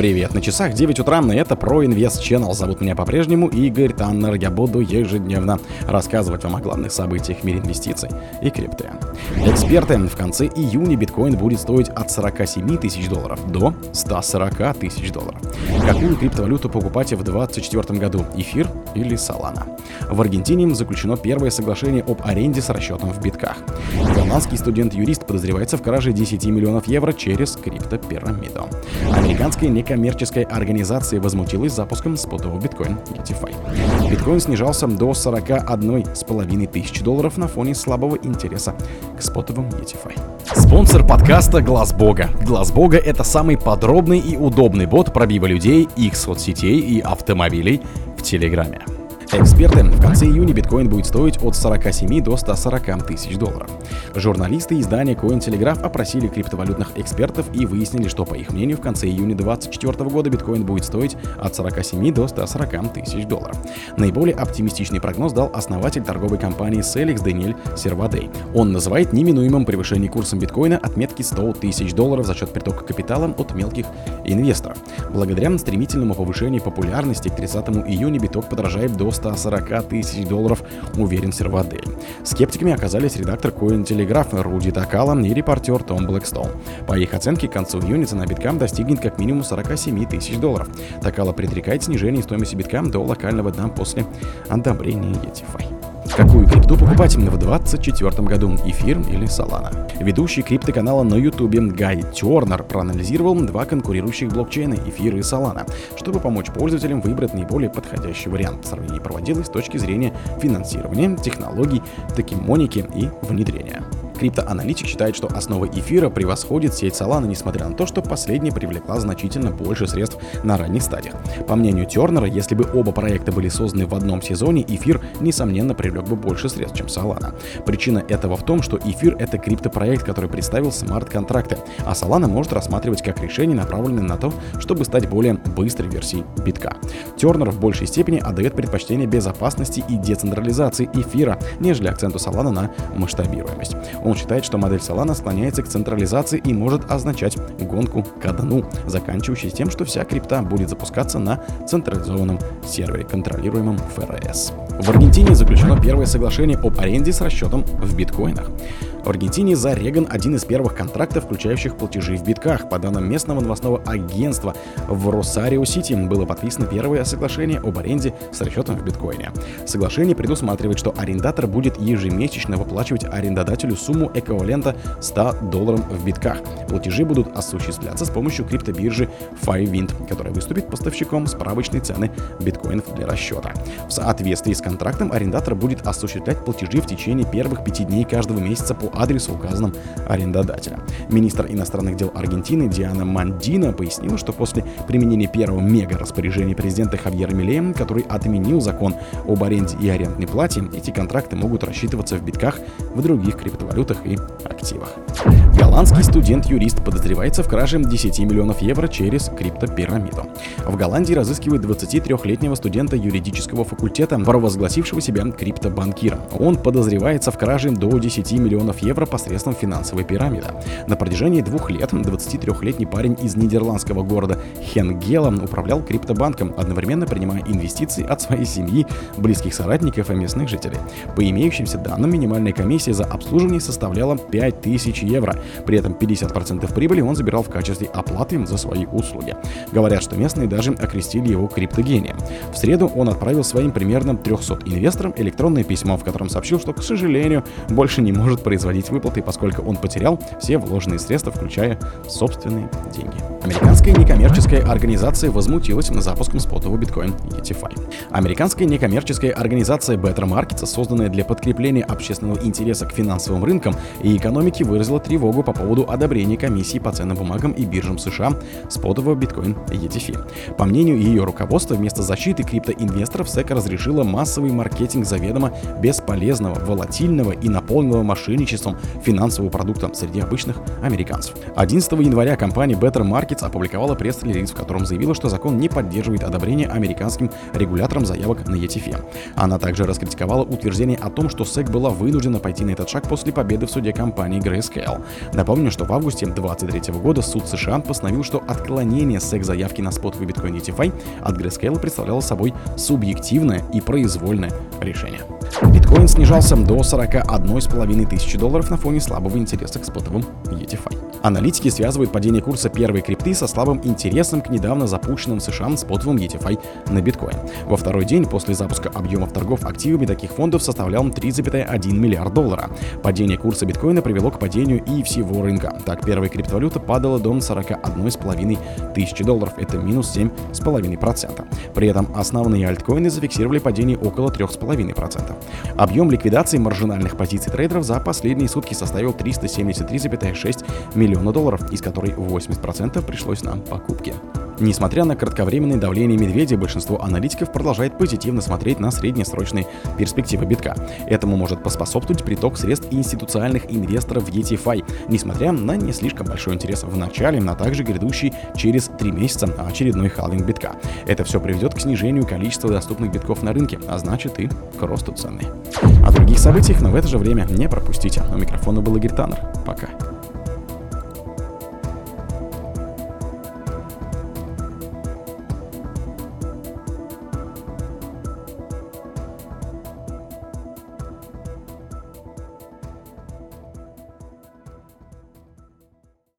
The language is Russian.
Привет, на часах 9 утра, и это про Инвест Channel. Зовут меня по-прежнему Игорь Таннер. Я буду ежедневно рассказывать вам о главных событиях в мире инвестиций и крипты. Эксперты, в конце июня биткоин будет стоить от 47 тысяч долларов до 140 тысяч долларов. Какую криптовалюту покупать в 2024 году? Эфир или Solana? В Аргентине заключено первое соглашение об аренде с расчетом в битках. Голландский студент-юрист подозревается в краже 10 миллионов евро через криптопирамиду. Американская некоммерческая организация возмутилась запуском спотового биткоин GTFI. Биткоин снижался до 41,5 тысяч долларов на фоне слабого интереса к спотовым GTFI. Спонсор подкаста Глаз Бога. Глаз Бога это самый подробный и удобный бот пробива людей, их соцсетей и автомобилей в Телеграме. Эксперты, в конце июня биткоин будет стоить от 47 до 140 тысяч долларов. Журналисты издания Cointelegraph опросили криптовалютных экспертов и выяснили, что, по их мнению, в конце июня 2024 года биткоин будет стоить от 47 до 140 тысяч долларов. Наиболее оптимистичный прогноз дал основатель торговой компании Celix Даниэль Сервадей. Он называет неминуемым превышение курсом биткоина отметки 100 тысяч долларов за счет притока капитала от мелких инвесторов. Благодаря стремительному повышению популярности к 30 июня биток подорожает до 140 тысяч долларов, уверен Сервадель. Скептиками оказались редактор Cointelegraph Руди Такала и репортер Том Блэкстоун. По их оценке, к концу июня цена битка достигнет как минимум 47 тысяч долларов. Такала предрекает снижение стоимости битка до локального дна после одобрения ETFI. Какую крипту покупать в 2024 году? Эфир или Solana? Ведущий криптоканала на YouTube Гай Тернер проанализировал два конкурирующих блокчейна Эфир и Solana, чтобы помочь пользователям выбрать наиболее подходящий вариант. Сравнение проводилось с точки зрения финансирования, технологий, токимоники и внедрения. Криптоаналитик считает, что основа эфира превосходит сеть Solana, несмотря на то, что последняя привлекла значительно больше средств на ранних стадиях. По мнению Тернера, если бы оба проекта были созданы в одном сезоне, эфир, несомненно, привлек бы больше средств, чем Solana. Причина этого в том, что эфир — это криптопроект, который представил смарт-контракты, а Solana может рассматривать как решение, направленное на то, чтобы стать более быстрой версией битка. Тернер в большей степени отдает предпочтение безопасности и децентрализации эфира, нежели акценту Solana на масштабируемость. Считает, что модель Solana склоняется к централизации и может означать гонку к дну, заканчивающейся тем, что вся крипта будет запускаться на централизованном сервере, контролируемом ФРС. В Аргентине заключено первое соглашение об аренде с расчетом в биткоинах. В Аргентине зареган один из первых контрактов, включающих платежи в битках. По данным местного новостного агентства, в Росарио-Сити было подписано первое соглашение об аренде с расчетом в биткоине. Соглашение предусматривает, что арендатор будет ежемесячно выплачивать арендодателю сумму эквивалента 100 долларов в битках. Платежи будут осуществляться с помощью криптобиржи Fivewind, которая выступит поставщиком справочной цены биткоинов для расчета. В соответствии с контрактом арендатор будет осуществлять платежи в течение первых пяти дней каждого месяца по адресу, указанном арендодателя. Министр иностранных дел Аргентины Диана Мандина пояснила, что после применения первого мега-распоряжения президента Хавьера Милея, который отменил закон об аренде и арендной плате, эти контракты могут рассчитываться в битках в других криптовалютах и активах. Голландский студент-юрист подозревается в краже 10 миллионов евро через криптопирамиду. В Голландии разыскивают 23-летнего студента юридического факультета, провозгласившего себя криптобанкиром. Он подозревается в краже до 10 миллионов евро посредством финансовой пирамиды. На протяжении двух лет 23-летний парень из нидерландского города Хенгела управлял криптобанком, одновременно принимая инвестиции от своей семьи, близких соратников и местных жителей. По имеющимся данным, минимальная комиссия за обслуживание составляла 5000 евро. При этом 50% прибыли он забирал в качестве оплаты за свои услуги. Говорят, что местные даже окрестили его криптогением. В среду он отправил своим примерно 300 инвесторам электронное письмо, в котором сообщил, что, к сожалению, больше не может производить производить выплаты, поскольку он потерял все вложенные средства, включая собственные деньги. Американская некоммерческая организация возмутилась запуском спотового биткоин ETFI. Американская некоммерческая организация Better Markets, созданная для подкрепления общественного интереса к финансовым рынкам и экономике, выразила тревогу по поводу одобрения комиссии по ценным бумагам и биржам США спотового биткоин ETFI. По мнению ее руководства, вместо защиты криптоинвесторов SEC разрешила массовый маркетинг заведомо бесполезного, волатильного и наполненного мошенничеством финансового продукта среди обычных американцев. 11 января компания Better Markets Markets опубликовала пресс-релиз, в котором заявила, что закон не поддерживает одобрение американским регулятором заявок на ETF. Она также раскритиковала утверждение о том, что SEC была вынуждена пойти на этот шаг после победы в суде компании Grayscale. Напомню, что в августе 2023 года суд США постановил, что отклонение SEC заявки на спотовый биткоин DeFi от Grayscale представляло собой субъективное и произвольное решение. Биткоин снижался до 41,5 тысячи долларов на фоне слабого интереса к спотовым ETFI. Аналитики связывают падение курса первой крипты со слабым интересом к недавно запущенным США спотовым ETFI на биткоин. Во второй день после запуска объемов торгов активами таких фондов составлял 3,1 миллиард доллара. Падение курса биткоина привело к падению и всего рынка. Так, первая криптовалюта падала до 41,5 тысячи долларов. Это минус 7,5%. При этом основные альткоины зафиксировали падение около 3,5%. Объем ликвидации маржинальных позиций трейдеров за последние сутки составил 373,6 миллиона долларов, из которой 80% пришлось на покупки. Несмотря на кратковременное давление медведя, большинство аналитиков продолжает позитивно смотреть на среднесрочные перспективы битка. Этому может поспособствовать приток средств институциональных инвесторов в ETFI, несмотря на не слишком большой интерес в начале, а также грядущий через три месяца очередной халвинг битка. Это все приведет к снижению количества доступных битков на рынке, а значит и к росту цены. О других событиях, но в это же время не пропустите. У микрофона был Игорь Таннер. Пока.